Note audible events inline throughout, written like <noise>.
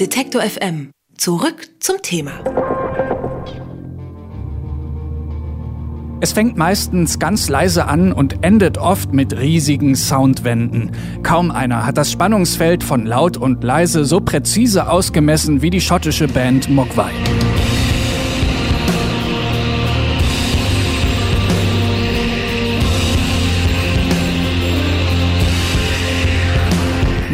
Detektor FM. Zurück zum Thema. Es fängt meistens ganz leise an und endet oft mit riesigen Soundwänden. Kaum einer hat das Spannungsfeld von laut und leise so präzise ausgemessen wie die schottische Band Mogwai.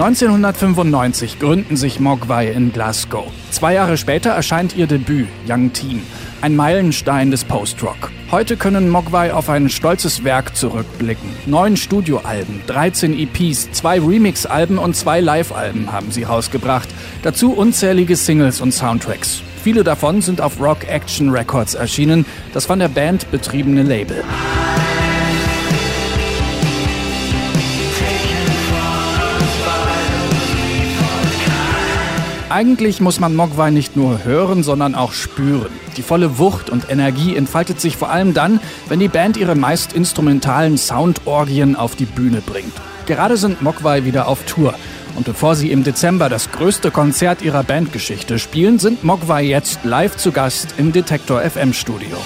1995 gründen sich Mogwai in Glasgow. Zwei Jahre später erscheint ihr Debüt Young Team, ein Meilenstein des Post-Rock. Heute können Mogwai auf ein stolzes Werk zurückblicken. Neun Studioalben, 13 EPs, zwei Remix-Alben und zwei Live-Alben haben sie rausgebracht. Dazu unzählige Singles und Soundtracks. Viele davon sind auf Rock Action Records erschienen, das von der Band betriebene Label. Eigentlich muss man Mogwai nicht nur hören, sondern auch spüren. Die volle Wucht und Energie entfaltet sich vor allem dann, wenn die Band ihre meist instrumentalen Soundorgien auf die Bühne bringt. Gerade sind Mogwai wieder auf Tour. Und bevor sie im Dezember das größte Konzert ihrer Bandgeschichte spielen, sind Mogwai jetzt live zu Gast im Detektor FM Studio.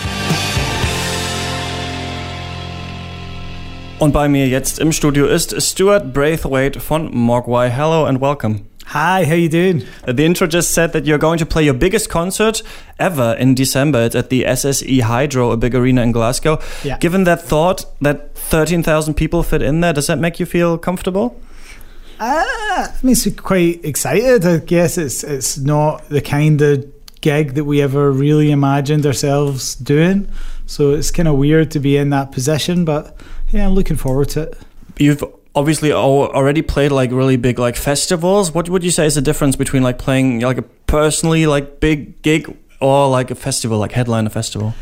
Und bei mir jetzt im Studio ist Stuart Braithwaite von Mogwai. Hello and welcome. Hi, how you doing? Uh, the intro just said that you're going to play your biggest concert ever in December. It's at the SSE Hydro, a big arena in Glasgow. Yeah. Given that thought that 13,000 people fit in there, does that make you feel comfortable? Uh, I mean, it's quite excited. I guess it's it's not the kind of gig that we ever really imagined ourselves doing. So it's kind of weird to be in that position, but yeah, I'm looking forward to it. You've obviously already played like really big like festivals. What would you say is the difference between like playing like a personally like big gig or like a festival, like headline a festival?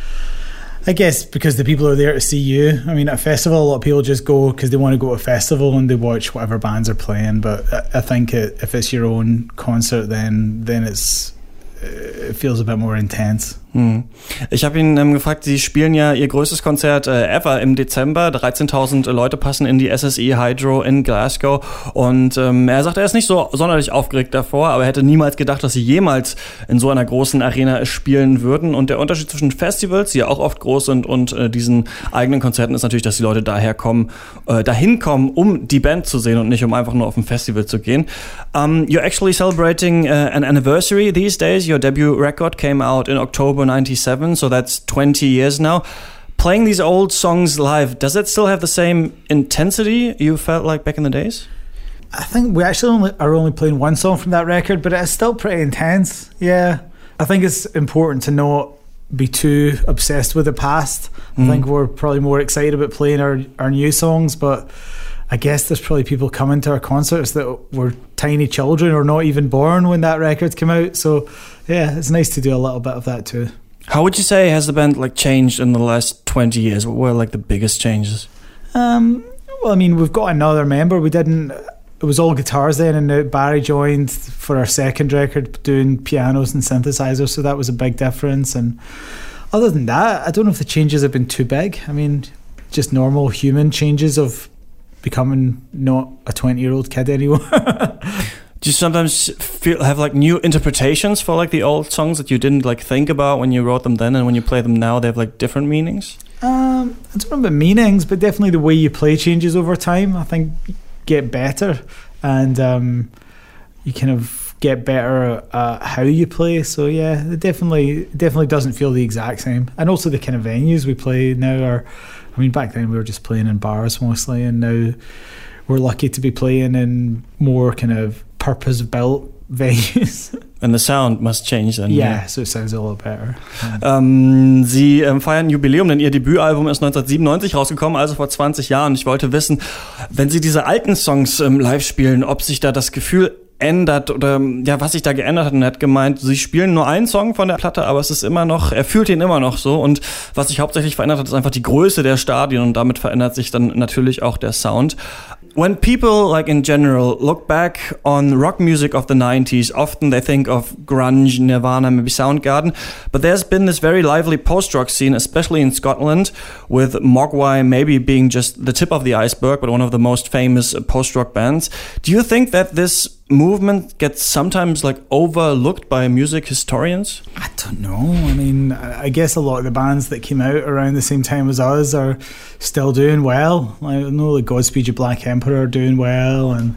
I guess because the people are there to see you. I mean, at a festival, a lot of people just go because they want to go to a festival and they watch whatever bands are playing. But I think it, if it's your own concert, then then it's it feels a bit more intense. Hm. Ich habe ihn ähm, gefragt, Sie spielen ja Ihr größtes Konzert äh, ever im Dezember. 13.000 Leute passen in die SSE Hydro in Glasgow. Und ähm, er sagt, er ist nicht so sonderlich aufgeregt davor, aber er hätte niemals gedacht, dass Sie jemals in so einer großen Arena spielen würden. Und der Unterschied zwischen Festivals, die ja auch oft groß sind, und äh, diesen eigenen Konzerten ist natürlich, dass die Leute daher kommen, äh, dahin kommen, um die Band zu sehen und nicht um einfach nur auf ein Festival zu gehen. Um, you're actually celebrating uh, an anniversary these days. Your debut record came out in October October 97, so that's 20 years now. Playing these old songs live, does it still have the same intensity you felt like back in the days? I think we actually only, are only playing one song from that record, but it's still pretty intense. Yeah. I think it's important to not be too obsessed with the past. Mm. I think we're probably more excited about playing our, our new songs, but I guess there's probably people coming to our concerts that were tiny children or not even born when that record came out. So yeah, it's nice to do a little bit of that too. How would you say has the band like changed in the last twenty years? What were like the biggest changes? Um, well, I mean, we've got another member. We didn't. It was all guitars then, and now Barry joined for our second record, doing pianos and synthesizers. So that was a big difference. And other than that, I don't know if the changes have been too big. I mean, just normal human changes of becoming not a twenty-year-old kid anymore. <laughs> do you sometimes feel have like new interpretations for like the old songs that you didn't like think about when you wrote them then and when you play them now they have like different meanings um, i don't know about meanings but definitely the way you play changes over time i think get better and um, you kind of get better at how you play so yeah it definitely definitely doesn't feel the exact same and also the kind of venues we play now are i mean back then we were just playing in bars mostly and now we're lucky to be playing in more kind of purpose built <laughs> venues. And the sound must change then. Yeah, yeah. so it sounds a little better. Ähm, Sie ähm, feiern Jubiläum, denn Ihr Debütalbum ist 1997 rausgekommen, also vor 20 Jahren. Ich wollte wissen, wenn Sie diese alten Songs ähm, live spielen, ob sich da das Gefühl ändert oder ja, was sich da geändert hat. Und er hat gemeint, sie spielen nur einen Song von der Platte, aber es ist immer noch, er fühlt ihn immer noch so. Und was sich hauptsächlich verändert hat, ist einfach die Größe der Stadien und damit verändert sich dann natürlich auch der Sound. When people, like in general, look back on rock music of the 90s, often they think of grunge, Nirvana, maybe Soundgarden, but there's been this very lively post rock scene, especially in Scotland, with Mogwai maybe being just the tip of the iceberg, but one of the most famous post rock bands. Do you think that this movement gets sometimes like overlooked by music historians? I don't know. I mean, I guess a lot of the bands that came out around the same time as us are still doing well. I know like Godspeed You Black Emperor are doing well, and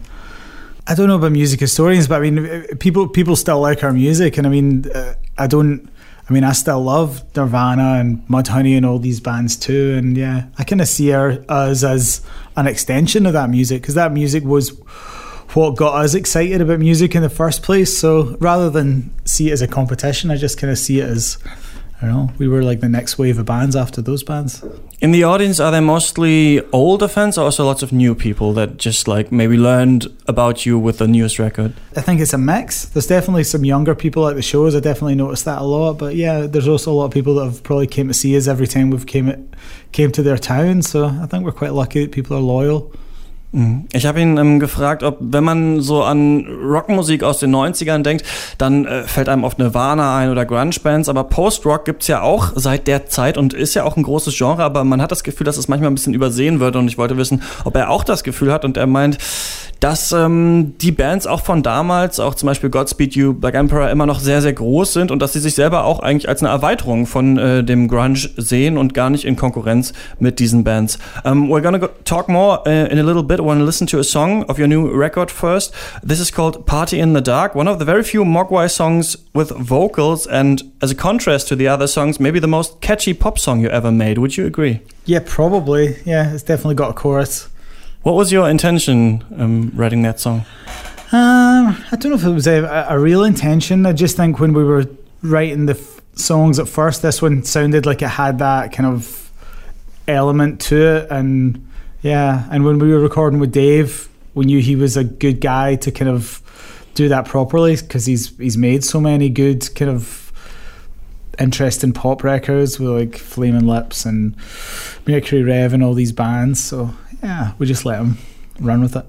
I don't know about music historians, but I mean, uh, people people still like our music, and I mean, uh, I don't. I mean, I still love Nirvana and Mudhoney and all these bands too, and yeah, I kind of see our, us as an extension of that music because that music was what got us excited about music in the first place. So rather than see it as a competition, I just kind of see it as I don't know. We were like the next wave of bands after those bands. In the audience, are there mostly older fans or also lots of new people that just like maybe learned about you with the newest record? I think it's a mix. There's definitely some younger people at the shows. I definitely noticed that a lot. But yeah, there's also a lot of people that have probably came to see us every time we've came it came to their town. So I think we're quite lucky that people are loyal. Mhm. Ich habe ihn ähm, gefragt, ob wenn man so an Rockmusik aus den 90ern denkt, dann äh, fällt einem oft Nirvana ein oder Grunge-Bands, aber Post-Rock gibt's ja auch seit der Zeit und ist ja auch ein großes Genre, aber man hat das Gefühl, dass es manchmal ein bisschen übersehen wird. Und ich wollte wissen, ob er auch das Gefühl hat. Und er meint, dass ähm, die Bands auch von damals, auch zum Beispiel Godspeed You, Black Emperor, immer noch sehr, sehr groß sind und dass sie sich selber auch eigentlich als eine Erweiterung von äh, dem Grunge sehen und gar nicht in Konkurrenz mit diesen Bands. Um, we're gonna go talk more uh, in a little bit. I want to listen to a song of your new record first. This is called Party in the Dark, one of the very few Mogwai songs with vocals and as a contrast to the other songs, maybe the most catchy pop song you ever made. Would you agree? Yeah, probably. Yeah, it's definitely got a chorus. What was your intention um, writing that song? Um, I don't know if it was a, a real intention. I just think when we were writing the f- songs at first, this one sounded like it had that kind of element to it, and yeah. And when we were recording with Dave, we knew he was a good guy to kind of do that properly because he's he's made so many good kind of interesting pop records with like Flaming Lips and Mercury Rev and all these bands. So yeah, we just let him run with it.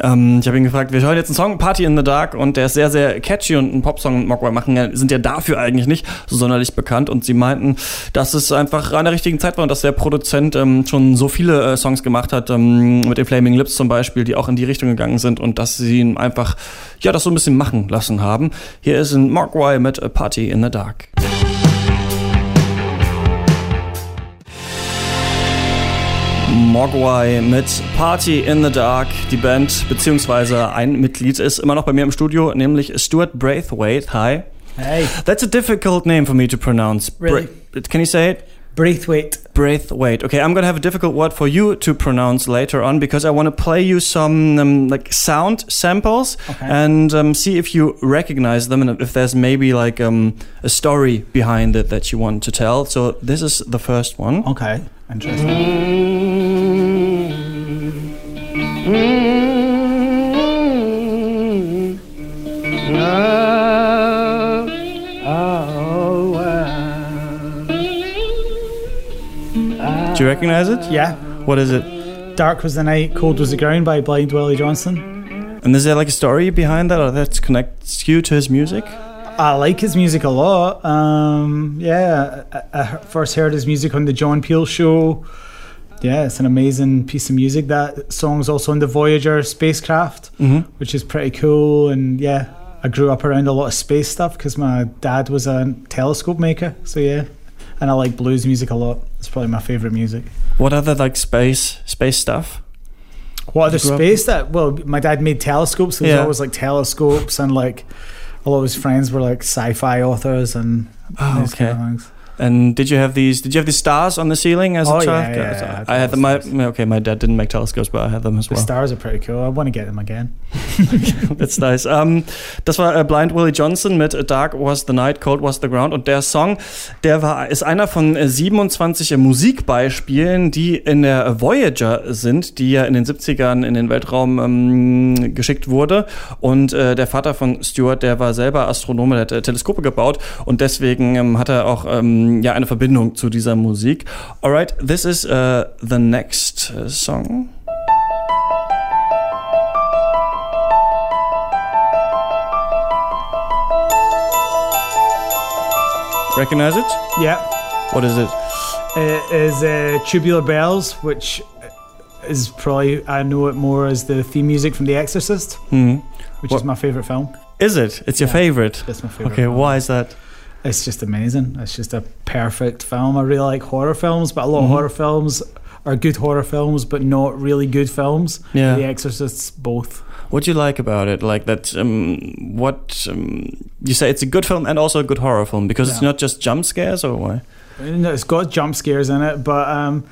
Ähm, ich habe ihn gefragt, wir hören jetzt einen Song, Party in the Dark, und der ist sehr, sehr catchy und ein Popsong mit Mogwai machen sind ja dafür eigentlich nicht so sonderlich bekannt. Und sie meinten, dass es einfach an der richtigen Zeit war und dass der Produzent ähm, schon so viele äh, Songs gemacht hat, ähm, mit den Flaming Lips zum Beispiel, die auch in die Richtung gegangen sind und dass sie ihn einfach, ja, das so ein bisschen machen lassen haben. Hier ist ein Mogwai mit A Party in the Dark. Mogwai mit Party in the Dark. Die Band beziehungsweise ein Mitglied ist immer noch bei mir im Studio, nämlich Stuart Braithwaite. Hi. Hey, That's a difficult name for me to pronounce. Really? Bra- can you say it? Braithwaite. Braithwaite. Okay, I'm gonna have a difficult word for you to pronounce later on because I want to play you some um, like sound samples Okay. and um, see if you recognize them and if there's maybe like um, a story behind it that you want to tell. So this is the first one. Okay, interesting. Do you recognize it? Yeah. What is it? Dark was the night, cold was the ground by Blind Willie Johnson. And is there like a story behind that, or that connects you to his music? I like his music a lot. Um, yeah, I, I first heard his music on the John Peel show. Yeah, it's an amazing piece of music. That song's also in the Voyager spacecraft, Mm-hmm. which is pretty cool. And yeah, I grew up around a lot of space stuff because my dad was a telescope maker. So yeah, and I like blues music a lot. It's probably my favorite music. What other like space space stuff? What other grow up- space that? Well, my dad made telescopes. So there's Yeah. always like telescopes and like a lot of his friends were like sci-fi authors and Oh, these kind of things. And did you have these? Did you have these stars on the ceiling as Oh, a yeah, child? yeah, Because yeah, I, I had them. My, okay, my dad didn't make telescopes, but I had them as The well. stars are pretty cool. I want to get them again. <laughs> That's nice. Um, das war äh, Blind Willie Johnson mit Dark Was the Night, Cold Was the Ground. Und der Song, der war, ist einer von äh, 27 äh, Musikbeispielen, die in der Voyager sind, die ja in den 70ern in den Weltraum ähm, geschickt wurde. Und äh, der Vater von Stuart, der war selber Astronome, der hat äh, Teleskope gebaut. Und deswegen ähm, hat er auch ähm, ja, eine Verbindung zu dieser Musik. Alright, this is uh, the next uh, song. Recognize it? Yeah. What is it? It is uh, Tubular Bells, which is probably I know it more as the theme music from The Exorcist, Hmm. which What- is my favorite film. Is it? It's your Yeah. favorite? That's my favorite. Okay, film. why is that? It's just amazing. It's just a perfect film. I really like horror films, but a lot Mhm. of horror films are good horror films, but not really good films. Yeah. The Exorcists, both. What do you like about it? Like that? Um, what um, you say? It's a good film and also a good horror film because it's not just jump scares, or why? No, It's got jump scares in it, but um,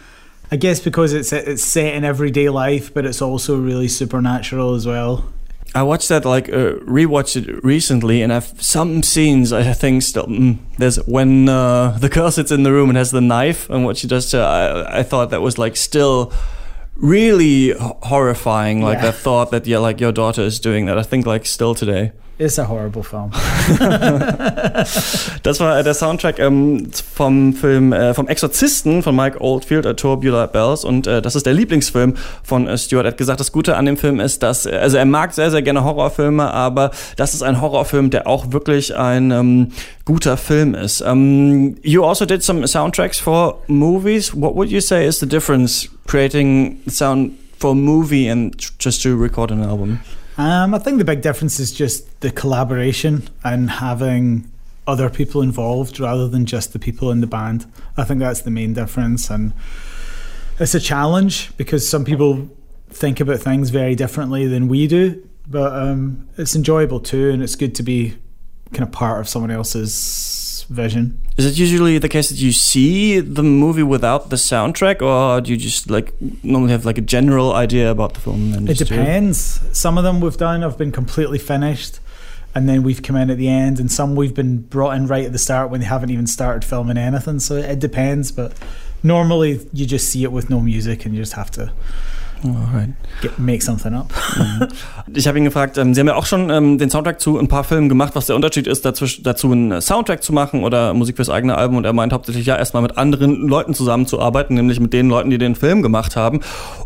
I guess because it's it's set in everyday life, but it's also really supernatural as well. I watched that like uh, rewatched it recently, and I've some scenes I think still. Mm, there's when uh, the girl sits in the room and has the knife, and what she does. To, I, I thought that was like still really horrifying. Like Yeah. the thought that yeah, like your daughter is doing that. I think like still today. It's a horrible film. <laughs> Das war äh, der Soundtrack ähm, vom Film äh, vom Exorzisten von Mike Oldfield, äh, Tubular Bells und äh, das ist der Lieblingsfilm von äh, Stuart. Er hat gesagt, das Gute an dem Film ist, dass äh, also er mag sehr sehr gerne Horrorfilme, aber das ist ein Horrorfilm, der auch wirklich ein ähm, guter Film ist. Um, you also did some soundtracks for movies. What would you say is the difference creating sound for a movie and just to record an album? Um, I think the big difference is just the collaboration and having other people involved rather than just the people in the band. I think that's the main difference, and it's a challenge because some people think about things very differently than we do. But um, it's enjoyable too, and it's good to be kind of part of someone else's vision. Is it usually the case that you see the movie without the soundtrack, or do you just like normally have like a general idea about the film? And It do depends. Some of them we've done have been completely finished, and then we've come in at the end, and some we've been brought in right at the start when they haven't even started filming anything. So it depends, but normally you just see it with no music, and you just have to Alright. get, make something up. <laughs> Ich habe ihn gefragt, ähm, Sie haben ja auch schon ähm, den Soundtrack zu ein paar Filmen gemacht, was der Unterschied ist, dazu, dazu einen Soundtrack zu machen oder Musik fürs eigene Album. Und er meint hauptsächlich ja erstmal mit anderen Leuten zusammenzuarbeiten, nämlich mit den Leuten, die den Film gemacht haben.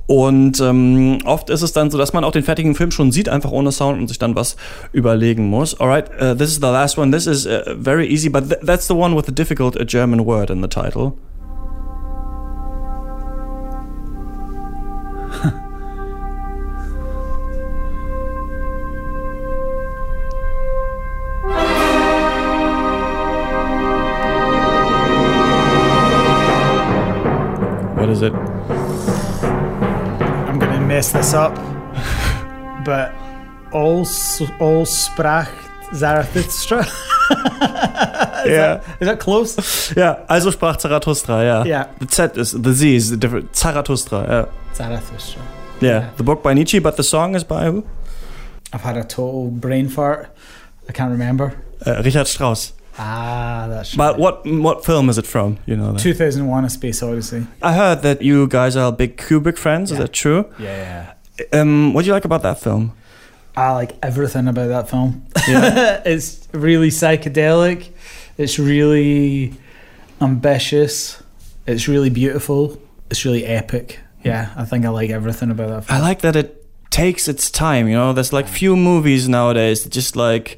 Und ähm, oft ist es dann so, dass man auch den fertigen Film schon sieht, einfach ohne Sound und sich dann was überlegen muss. Alright, uh, this is the last one. This is uh, very easy, but th that's the one with the difficult uh, German word in the title. <laughs> What is it? I'm going to mess this up, <laughs> but all all sprach Zarathustra. <laughs> <laughs> Yeah. Is that close? <laughs> Ja, also sprach Zarathustra, ja. Yeah. The Z is, the Z is the different, Zarathustra, ja. Zarathustra. Yeah, the book by Nietzsche, but the song is by who? I've had a total brain fart. I can't remember. Uh, Richard Strauss. Ah, that's But right. what what film is it from? You know that. 2001: A Space Odyssey. I heard that you guys are big Kubrick fans. Is that true? Yeah, Um, what do you like about that film? I like everything about that film. Yeah. <laughs> it's really psychedelic. It's really ambitious. It's really beautiful. It's really epic. Yeah, I think I like everything about that I like that it takes its time. You know, there's like few movies nowadays that just like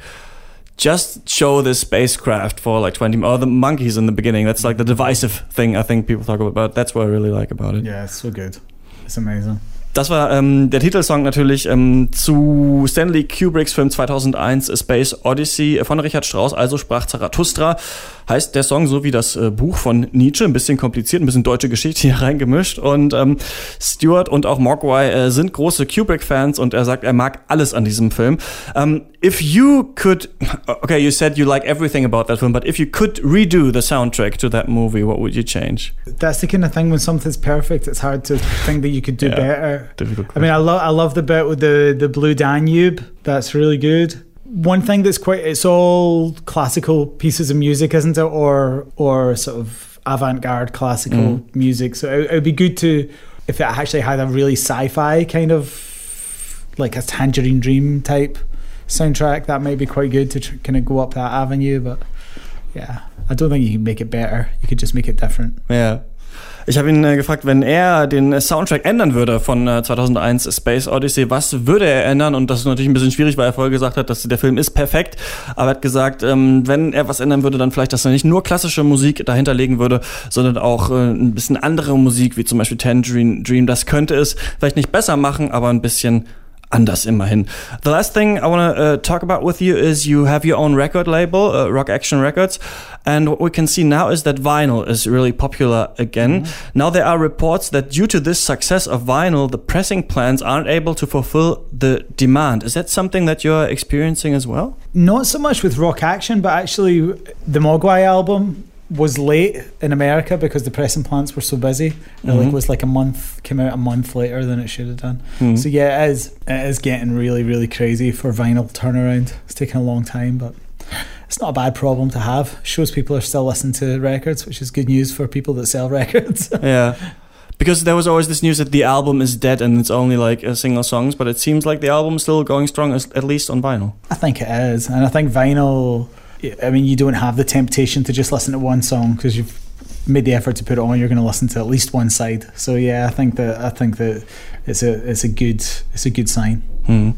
just show this spacecraft for like 20 or the monkeys in the beginning. That's like the divisive thing I think people talk about. That's what I really like about it. Yeah, it's so good. It's amazing. Das war ähm, der Titelsong natürlich ähm, zu Stanley Kubricks Film 2001 A Space Odyssey von Richard Strauss, also sprach Zarathustra. Heißt der Song so wie das äh, Buch von Nietzsche, ein bisschen kompliziert, ein bisschen deutsche Geschichte hier <laughs> reingemischt. Und ähm, Stewart und auch Mogwai äh, sind große Kubrick-Fans und er sagt, er mag alles an diesem Film. Um, if you could, okay, you said you like everything about that film, but if you could redo the soundtrack to that movie, what would you change? That's the kind of thing when something's perfect, it's hard to think that you could do Yeah. better. Difficult I mean, I love I love the bit with the the blue Danube. That's really good. One thing that's quite it's all classical pieces of music, isn't it, or or sort of avant-garde classical mm. music. So it, it would be good to if it actually had a really sci-fi kind of like a Tangerine Dream type soundtrack. That might be quite good to tr- kind of go up that avenue. But yeah, I don't think you can make it better. You could just make it different. Ja. Ich habe ihn äh, gefragt, wenn er den Soundtrack ändern würde von äh, 2001 Space Odyssey, was würde er ändern? Und das ist natürlich ein bisschen schwierig, weil er vorher gesagt hat, dass der Film ist perfekt. Aber er hat gesagt, ähm, wenn er was ändern würde, dann vielleicht, dass er nicht nur klassische Musik dahinter legen würde, sondern auch äh, ein bisschen andere Musik, wie zum Beispiel Tangerine Dream. Das könnte es vielleicht nicht besser machen, aber ein bisschen anders immerhin. The last thing I want to uh, talk about with you is you have your own record label, uh, Rock Action Records, and what we can see now is that vinyl is really popular again. Mm-hmm. Now there are reports that due to this success of vinyl, the pressing plants aren't able to fulfill the demand. Is that something that you're experiencing as well? Not so much with Rock Action, but actually the Mogwai album was late in America because the pressing plants were so busy. Mm-hmm. Like was like a month came out a month later than it should have done. Mm-hmm. So yeah, it is it is getting really really crazy for vinyl turnaround. It's taking a long time, but it's not a bad problem to have. Shows people are still listening to records, which is good news for people that sell <laughs> records. yeah. Because there was always this news that the album is dead and it's only like a single songs, but it seems like the album is still going strong, at least on vinyl. I think it is, and I think vinyl I mean, you don't have the temptation to just listen to one song because you've made the effort to put it on. You're going to listen to at least one side. So yeah, I think that I think that it's a it's a good it's a good sign. Hmm.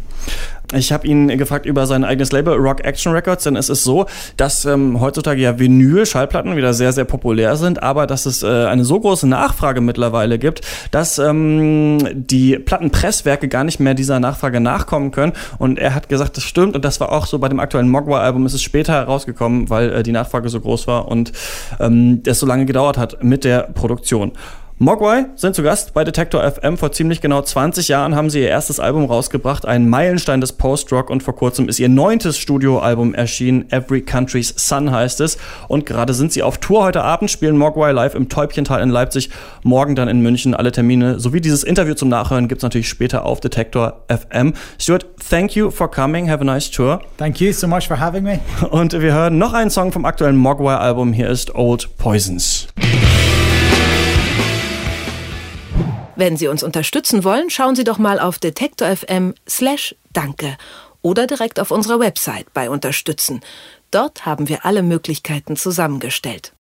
Ich habe ihn gefragt über sein eigenes Label Rock Action Records, denn es ist so, dass ähm, heutzutage ja Vinyl, Schallplatten wieder sehr, sehr populär sind, aber dass es äh, eine so große Nachfrage mittlerweile gibt, dass ähm, die Plattenpresswerke gar nicht mehr dieser Nachfrage nachkommen können. Und er hat gesagt, das stimmt und das war auch so bei dem aktuellen Mogwai-Album, ist es später herausgekommen, weil äh, die Nachfrage so groß war und ähm, so lange gedauert hat mit der Produktion. Mogwai sind zu Gast bei Detector FM. Vor ziemlich genau 20 Jahren haben sie ihr erstes Album rausgebracht, ein Meilenstein des Post-Rock und vor kurzem ist ihr neuntes Studioalbum erschienen. Every Country's Sun heißt es. Und gerade sind sie auf Tour heute Abend, spielen Mogwai live im Täubchental in Leipzig, morgen dann in München. Alle Termine sowie dieses Interview zum Nachhören gibt es natürlich später auf Detector FM. Stuart, thank you for coming. Have a nice tour. Thank you so much for having me. Und wir hören noch einen Song vom aktuellen Mogwai-Album. Hier ist Old Poisons. Wenn Sie uns unterstützen wollen, schauen Sie doch mal auf detektor.fm slash danke oder direkt auf unserer Website bei Unterstützen. Dort haben wir alle Möglichkeiten zusammengestellt.